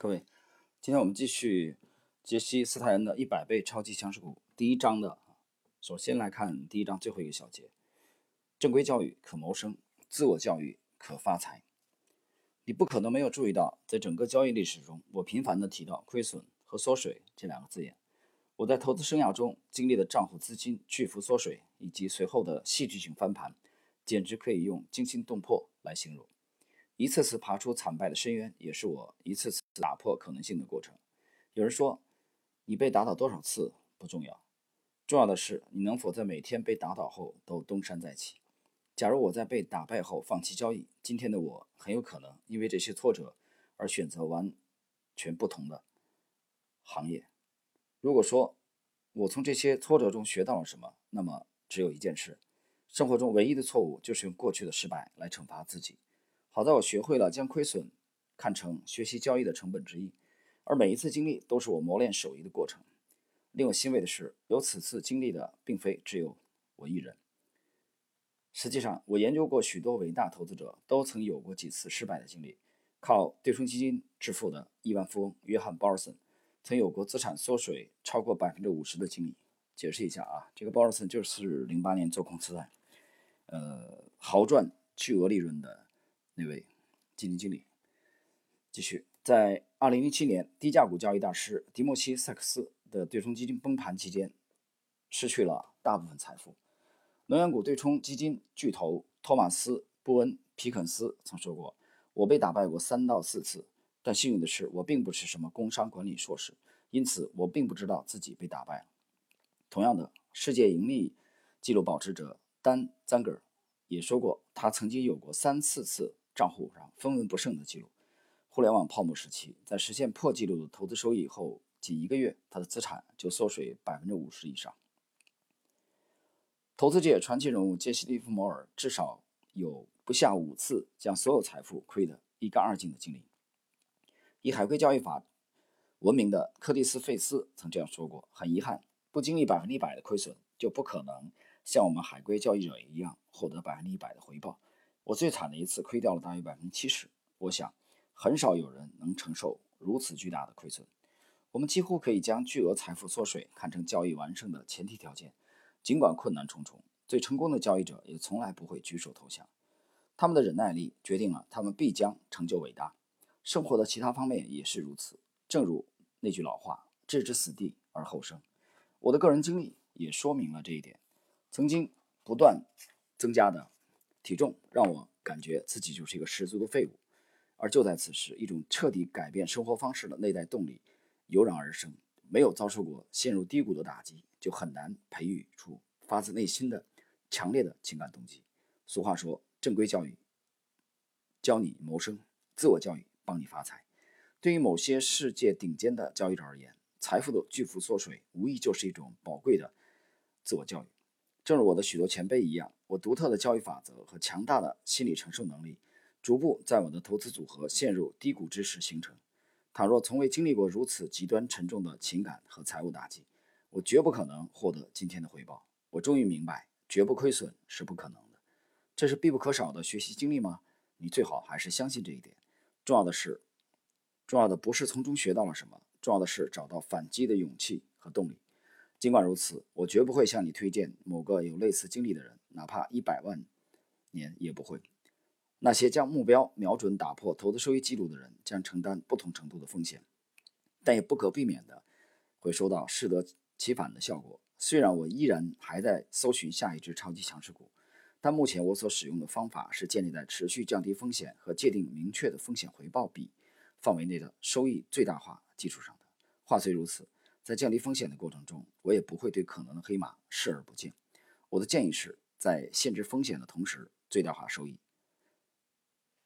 各位，今天我们继续解析斯泰恩的《一百倍超级强势股》第一章的。首先来看第一章最后一个小节：正规教育可谋生，自我教育可发财。你不可能没有注意到，在整个交易历史中，我频繁地提到亏损和缩水这两个字眼。我在投资生涯中经历的账户资金巨幅缩水以及随后的戏剧性翻盘，简直可以用惊心动魄来形容。一次次爬出惨败的深渊，也是我一次次打破可能性的过程。有人说，你被打倒多少次不重要，重要的是你能否在每天被打倒后都东山再起。假如我在被打败后放弃交易，今天的我很有可能因为这些挫折而选择完全不同的行业。如果说我从这些挫折中学到了什么，那么只有一件事：生活中唯一的错误就是用过去的失败来惩罚自己。好在我学会了将亏损看成学习交易的成本之一，而每一次经历都是我磨练手艺的过程。令我欣慰的是，有此次经历的并非只有我一人。实际上，我研究过许多伟大投资者，都曾有过几次失败的经历。靠对冲基金致富的亿万富翁约翰·鲍尔森，曾有过资产缩水超过百分之五十的经历。解释一下啊，这个鲍尔森就是零八年做空次贷，呃，豪赚巨额利润的。那位基金经理继续，在2007年低价股交易大师迪莫西·塞克斯的对冲基金崩盘期间，失去了大部分财富。能源股对冲基金巨头托马斯·布恩·皮肯斯曾说过：“我被打败过三到四次，但幸运的是，我并不是什么工商管理硕士，因此我并不知道自己被打败了。”同样的，世界盈利记录保持者丹·赞格尔也说过，他曾经有过三四次。账户上分文不剩的记录。互联网泡沫时期，在实现破纪录的投资收益后，仅一个月，他的资产就缩水百分之五十以上。投资界传奇人物杰西·利弗摩尔至少有不下五次将所有财富亏得一干二净的经历。以海归交易法闻名的柯蒂斯·费斯曾这样说过：“很遗憾，不经历百分之一百的亏损，就不可能像我们海归交易者一样获得百分之一百的回报。”我最惨的一次亏掉了大约百分之七十，我想很少有人能承受如此巨大的亏损。我们几乎可以将巨额财富缩水看成交易完胜的前提条件，尽管困难重重，最成功的交易者也从来不会举手投降。他们的忍耐力决定了他们必将成就伟大。生活的其他方面也是如此。正如那句老话：“置之死地而后生。”我的个人经历也说明了这一点。曾经不断增加的。体重让我感觉自己就是一个十足的废物，而就在此时，一种彻底改变生活方式的内在动力油然而生。没有遭受过陷入低谷的打击，就很难培育出发自内心的强烈的情感动机。俗话说：“正规教育教你谋生，自我教育帮你发财。”对于某些世界顶尖的交易者而言，财富的巨幅缩水无疑就是一种宝贵的自我教育。正如我的许多前辈一样，我独特的交易法则和强大的心理承受能力，逐步在我的投资组合陷入低谷之时形成。倘若从未经历过如此极端沉重的情感和财务打击，我绝不可能获得今天的回报。我终于明白，绝不亏损是不可能的。这是必不可少的学习经历吗？你最好还是相信这一点。重要的是，重要的不是从中学到了什么，重要的是找到反击的勇气和动力。尽管如此，我绝不会向你推荐某个有类似经历的人，哪怕一百万年也不会。那些将目标瞄准打破投资收益记录的人，将承担不同程度的风险，但也不可避免的会收到适得其反的效果。虽然我依然还在搜寻下一只超级强势股，但目前我所使用的方法是建立在持续降低风险和界定明确的风险回报比范围内的收益最大化基础上的。话虽如此。在降低风险的过程中，我也不会对可能的黑马视而不见。我的建议是在限制风险的同时最大化收益。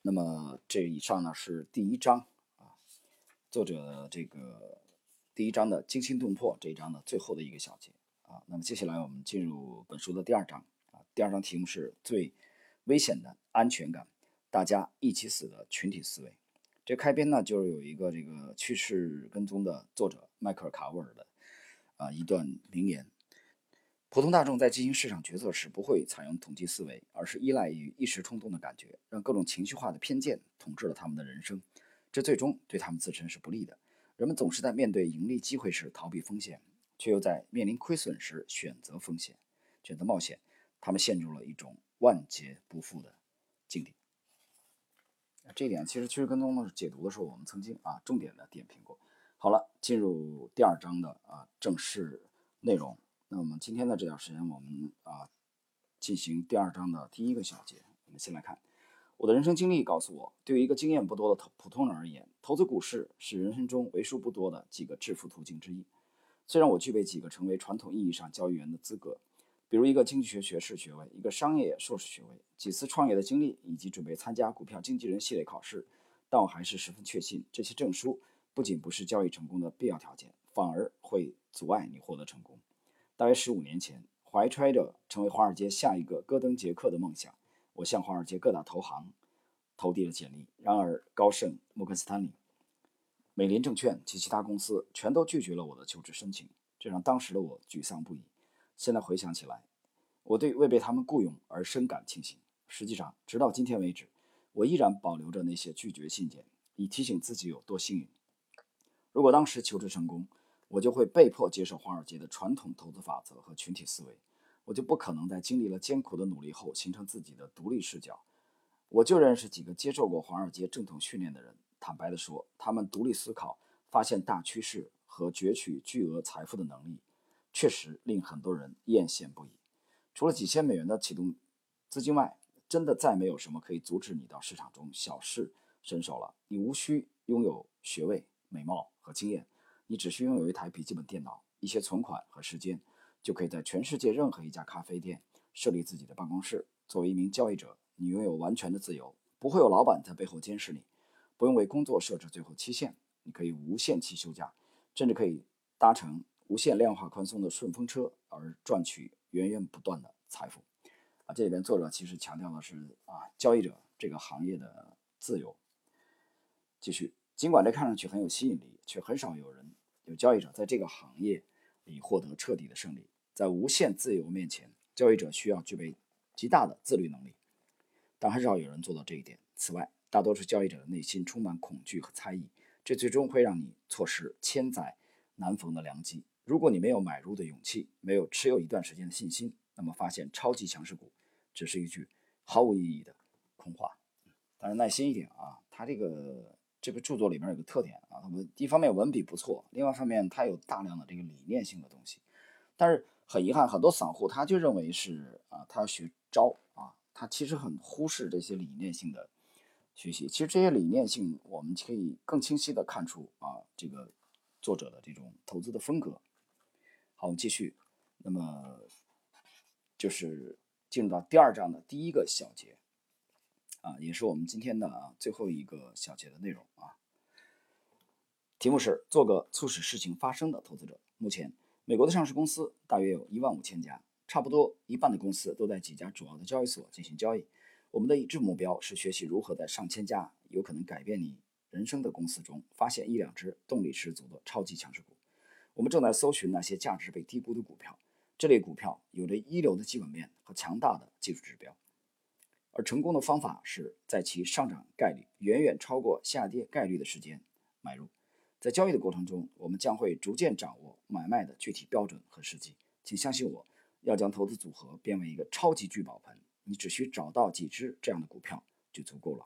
那么这以上呢是第一章啊，作者这个第一章的惊心动魄这一章的最后的一个小节啊。那么接下来我们进入本书的第二章啊，第二章题目是最危险的安全感，大家一起死的群体思维。这开篇呢，就是有一个这个趋势跟踪的作者迈克尔·卡沃尔的啊一段名言：普通大众在进行市场决策时，不会采用统计思维，而是依赖于一时冲动的感觉，让各种情绪化的偏见统治了他们的人生。这最终对他们自身是不利的。人们总是在面对盈利机会时逃避风险，却又在面临亏损时选择风险、选择冒险。他们陷入了一种万劫不复的境地。这一点其实趋势跟踪的解读的时候，我们曾经啊重点的点评过。好了，进入第二章的啊正式内容。那么今天的这段时间，我们啊进行第二章的第一个小节。我们先来看，我的人生经历告诉我，对于一个经验不多的普通人而言，投资股市是人生中为数不多的几个致富途径之一。虽然我具备几个成为传统意义上交易员的资格，比如一个经济学学士学位、一个商业硕士学位、几次创业的经历以及准备参加股票经纪人系列考试，但我还是十分确信，这些证书不仅不是交易成功的必要条件，反而会阻碍你获得成功。大约十五年前，怀揣着成为华尔街下一个戈登·杰克的梦想。我向华尔街各大投行投递了简历，然而高盛、摩根斯坦利、美林证券及其他公司全都拒绝了我的求职申请，这让当时的我沮丧不已。现在回想起来，我对未被他们雇佣而深感庆幸。实际上，直到今天为止，我依然保留着那些拒绝信件，以提醒自己有多幸运。如果当时求职成功，我就会被迫接受华尔街的传统投资法则和群体思维。我就不可能在经历了艰苦的努力后形成自己的独立视角。我就认识几个接受过华尔街正统训练的人。坦白地说，他们独立思考、发现大趋势和攫取巨额财富的能力，确实令很多人艳羡不已。除了几千美元的启动资金外，真的再没有什么可以阻止你到市场中小试身手了。你无需拥有学位、美貌和经验，你只需拥有一台笔记本电脑、一些存款和时间。就可以在全世界任何一家咖啡店设立自己的办公室。作为一名交易者，你拥有完全的自由，不会有老板在背后监视你，不用为工作设置最后期限，你可以无限期休假，甚至可以搭乘无限量化宽松的顺风车而赚取源源不断的财富。啊，这里边作者其实强调的是啊，交易者这个行业的自由。继续，尽管这看上去很有吸引力，却很少有人有交易者在这个行业。里获得彻底的胜利。在无限自由面前，交易者需要具备极大的自律能力，但很少有人做到这一点。此外，大多数交易者的内心充满恐惧和猜疑，这最终会让你错失千载难逢的良机。如果你没有买入的勇气，没有持有一段时间的信心，那么发现超级强势股只是一句毫无意义的空话。但是耐心一点啊，他这个。这个著作里面有个特点啊，他们一方面文笔不错，另外一方面它有大量的这个理念性的东西。但是很遗憾，很多散户他就认为是啊，他要学招啊，他其实很忽视这些理念性的学习。其实这些理念性，我们可以更清晰的看出啊，这个作者的这种投资的风格。好，我们继续，那么就是进入到第二章的第一个小节。啊，也是我们今天的最后一个小节的内容啊。题目是做个促使事情发生的投资者。目前，美国的上市公司大约有一万五千家，差不多一半的公司都在几家主要的交易所进行交易。我们的一致目标是学习如何在上千家有可能改变你人生的公司中，发现一两只动力十足的超级强势股。我们正在搜寻那些价值被低估的股票，这类股票有着一流的基本面和强大的技术指标。而成功的方法是在其上涨概率远远超过下跌概率的时间买入。在交易的过程中，我们将会逐渐掌握买卖的具体标准和时机。请相信我，要将投资组合变为一个超级聚宝盆，你只需找到几只这样的股票就足够了。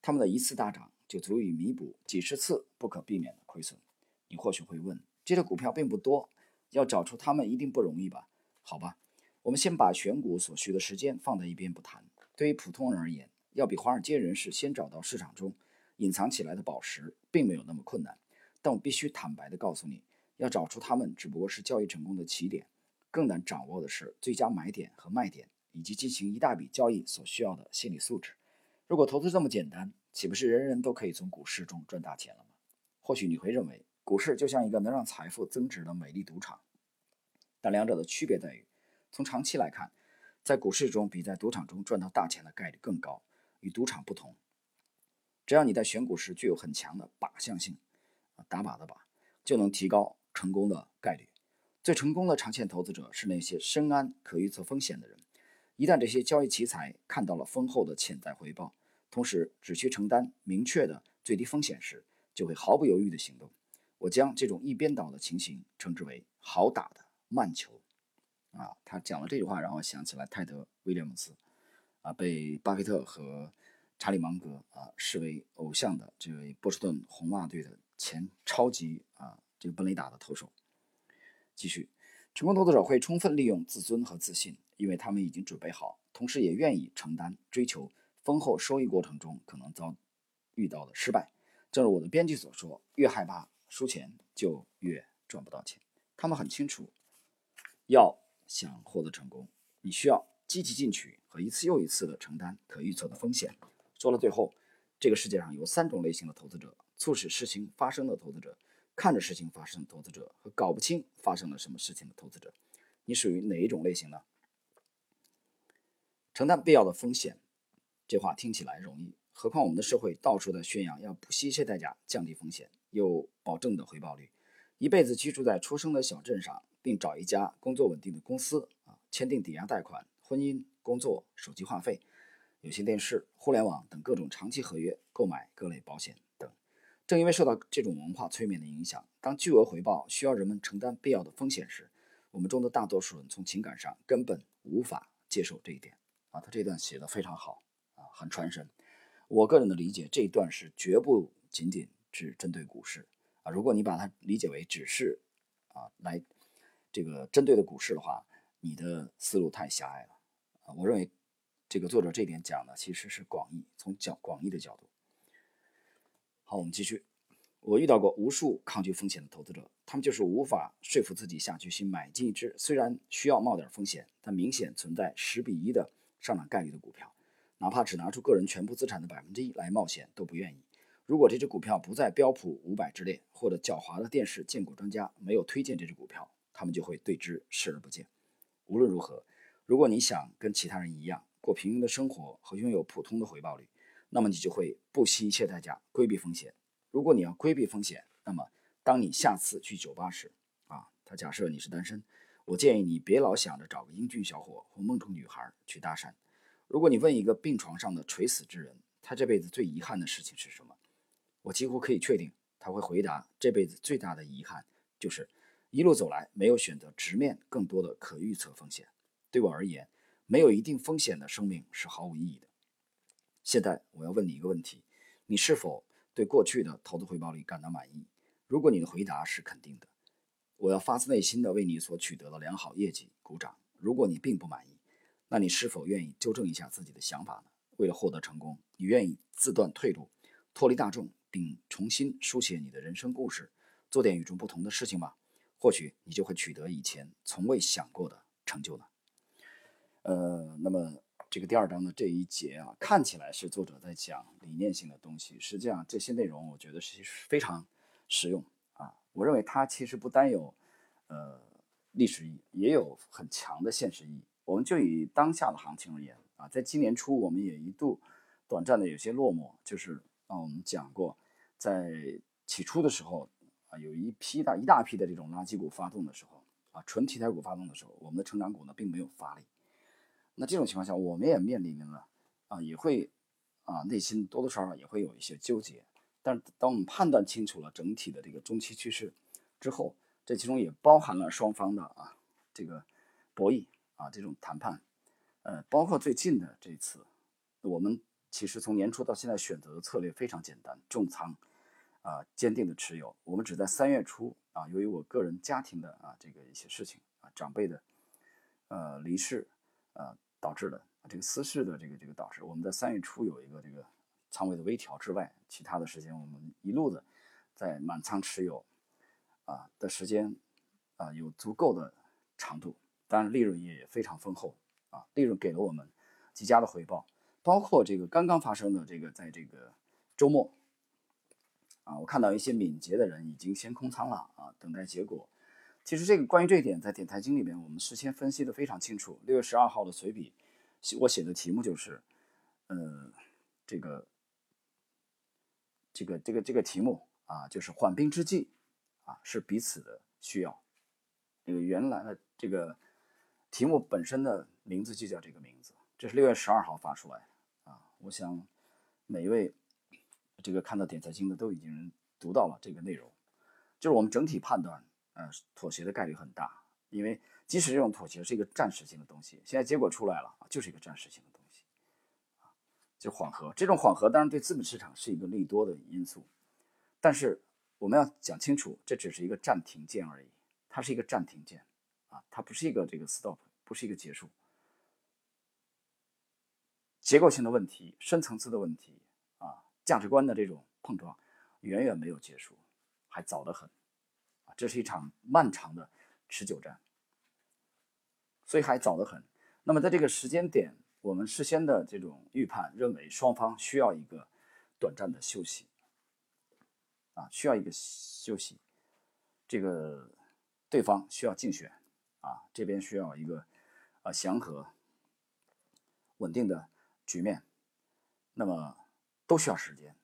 他们的一次大涨就足以弥补几十次不可避免的亏损。你或许会问，这些股票并不多，要找出它们一定不容易吧？好吧，我们先把选股所需的时间放在一边不谈。对于普通人而言，要比华尔街人士先找到市场中隐藏起来的宝石，并没有那么困难。但我必须坦白地告诉你，要找出它们只不过是交易成功的起点，更难掌握的是最佳买点和卖点，以及进行一大笔交易所需要的心理素质。如果投资这么简单，岂不是人人都可以从股市中赚大钱了吗？或许你会认为，股市就像一个能让财富增值的美丽赌场，但两者的区别在于，从长期来看。在股市中，比在赌场中赚到大钱的概率更高。与赌场不同，只要你在选股时具有很强的靶向性，啊，打靶的靶，就能提高成功的概率。最成功的长线投资者是那些深谙可预测风险的人。一旦这些交易奇才看到了丰厚的潜在回报，同时只需承担明确的最低风险时，就会毫不犹豫的行动。我将这种一边倒的情形称之为好打的慢球。啊，他讲了这句话，让我想起来泰德·威廉姆斯，啊，被巴菲特和查理芒格啊视为偶像的这位波士顿红袜队的前超级啊这个本垒打的投手。继续，成功投资者会充分利用自尊和自信，因为他们已经准备好，同时也愿意承担追求丰厚收益过程中可能遭遇到的失败。正如我的编辑所说，越害怕输钱，就越赚不到钱。他们很清楚，要。想获得成功，你需要积极进取和一次又一次的承担可预测的风险。说到最后，这个世界上有三种类型的投资者：促使事情发生的投资者、看着事情发生的投资者和搞不清发生了什么事情的投资者。你属于哪一种类型呢？承担必要的风险，这话听起来容易，何况我们的社会到处在宣扬要不惜一切代价降低风险，有保证的回报率，一辈子居住在出生的小镇上。并找一家工作稳定的公司啊，签订抵押贷款、婚姻、工作、手机话费、有线电视、互联网等各种长期合约，购买各类保险等。正因为受到这种文化催眠的影响，当巨额回报需要人们承担必要的风险时，我们中的大多数人从情感上根本无法接受这一点啊。他这段写的非常好啊，很传神。我个人的理解，这一段是绝不仅仅只针对股市啊。如果你把它理解为只是啊来。这个针对的股市的话，你的思路太狭隘了啊！我认为，这个作者这点讲的其实是广义，从角广义的角度。好，我们继续。我遇到过无数抗拒风险的投资者，他们就是无法说服自己下决心买进一只虽然需要冒点风险，但明显存在十比一的上涨概率的股票，哪怕只拿出个人全部资产的百分之一来冒险都不愿意。如果这只股票不在标普五百之列，或者狡猾的电视荐股专家没有推荐这只股票。他们就会对之视而不见。无论如何，如果你想跟其他人一样过平庸的生活和拥有普通的回报率，那么你就会不惜一切代价规避风险。如果你要规避风险，那么当你下次去酒吧时，啊，他假设你是单身，我建议你别老想着找个英俊小伙或梦中女孩去搭讪。如果你问一个病床上的垂死之人，他这辈子最遗憾的事情是什么？我几乎可以确定他会回答：这辈子最大的遗憾就是。一路走来，没有选择直面更多的可预测风险。对我而言，没有一定风险的生命是毫无意义的。现在我要问你一个问题：你是否对过去的投资回报率感到满意？如果你的回答是肯定的，我要发自内心的为你所取得的良好业绩鼓掌。如果你并不满意，那你是否愿意纠正一下自己的想法呢？为了获得成功，你愿意自断退路，脱离大众，并重新书写你的人生故事，做点与众不同的事情吗？或许你就会取得以前从未想过的成就了。呃，那么这个第二章的这一节啊，看起来是作者在讲理念性的东西，实际上这些内容我觉得是非常实用啊。我认为它其实不单有呃历史意义，也有很强的现实意义。我们就以当下的行情而言啊，在今年初我们也一度短暂的有些落寞，就是啊我们讲过，在起初的时候。啊，有一批大一大批的这种垃圾股发动的时候，啊，纯题材股发动的时候，我们的成长股呢并没有发力。那这种情况下，我们也面临了啊，也会啊，内心多多少少也会有一些纠结。但是当我们判断清楚了整体的这个中期趋势之后，这其中也包含了双方的啊这个博弈啊这种谈判，呃，包括最近的这次，我们其实从年初到现在选择的策略非常简单，重仓。啊，坚定的持有。我们只在三月初啊，由于我个人家庭的啊这个一些事情啊，长辈的呃离世呃导致的这个私事的这个这个导致，我们在三月初有一个这个仓位的微调之外，其他的时间我们一路的在满仓持有啊的时间啊有足够的长度，当然利润也非常丰厚啊，利润给了我们极佳的回报，包括这个刚刚发生的这个在这个周末。啊，我看到一些敏捷的人已经先空仓了啊，等待结果。其实这个关于这一点，在点财经里面，我们事先分析的非常清楚。六月十二号的随笔，我写的题目就是，呃，这个，这个，这个，这个题目啊，就是缓兵之计啊，是彼此的需要。那个原来的这个题目本身的名字就叫这个名字，这是六月十二号发出来啊。我想每一位。这个看到点财经的都已经读到了这个内容，就是我们整体判断，呃，妥协的概率很大，因为即使这种妥协是一个暂时性的东西，现在结果出来了，就是一个暂时性的东西，啊，就缓和。这种缓和当然对资本市场是一个利多的因素，但是我们要讲清楚，这只是一个暂停键而已，它是一个暂停键，啊，它不是一个这个 stop，不是一个结束。结构性的问题、深层次的问题，价值观的这种碰撞，远远没有结束，还早得很啊！这是一场漫长的持久战，所以还早得很。那么在这个时间点，我们事先的这种预判认为双方需要一个短暂的休息啊，需要一个休息。这个对方需要竞选啊，这边需要一个啊祥和、稳定的。局面，那么都需要时间，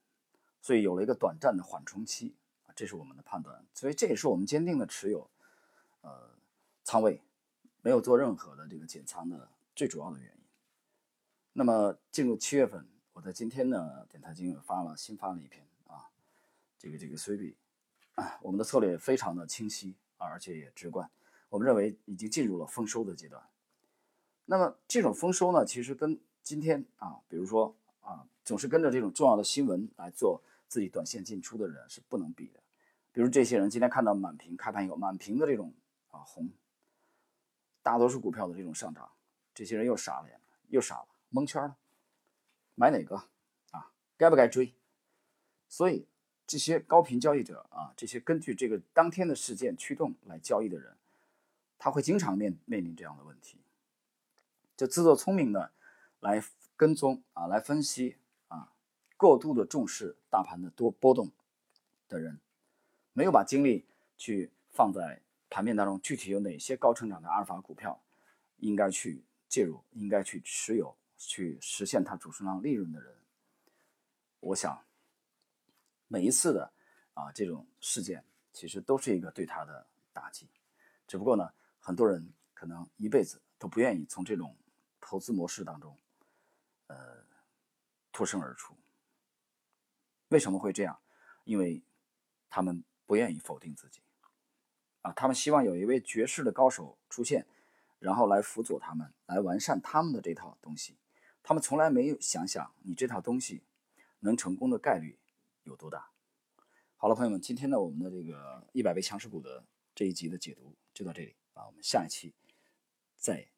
所以有了一个短暂的缓冲期啊，这是我们的判断，所以这也是我们坚定的持有，呃，仓位没有做任何的这个减仓的最主要的原因。那么进入七月份，我在今天呢，点泰金发了新发了一篇啊，这个这个随笔啊，我们的策略非常的清晰啊，而且也直观，我们认为已经进入了丰收的阶段。那么这种丰收呢，其实跟今天啊，比如说啊，总是跟着这种重要的新闻来做自己短线进出的人是不能比的。比如这些人今天看到满屏开盘以后满屏的这种啊红，大多数股票的这种上涨，这些人又傻了眼，又傻了，蒙圈了，买哪个啊？该不该追？所以这些高频交易者啊，这些根据这个当天的事件驱动来交易的人，他会经常面面临这样的问题，就自作聪明的。来跟踪啊，来分析啊，过度的重视大盘的多波动的人，没有把精力去放在盘面当中，具体有哪些高成长的阿尔法股票应该去介入，应该去持有，去实现它主升浪利润的人，我想每一次的啊这种事件，其实都是一个对他的打击，只不过呢，很多人可能一辈子都不愿意从这种投资模式当中。脱身而出。为什么会这样？因为他们不愿意否定自己啊，他们希望有一位绝世的高手出现，然后来辅佐他们，来完善他们的这套东西。他们从来没有想想你这套东西能成功的概率有多大。好了，朋友们，今天呢，我们的这个一百位强势股的这一集的解读就到这里啊，我们下一期再。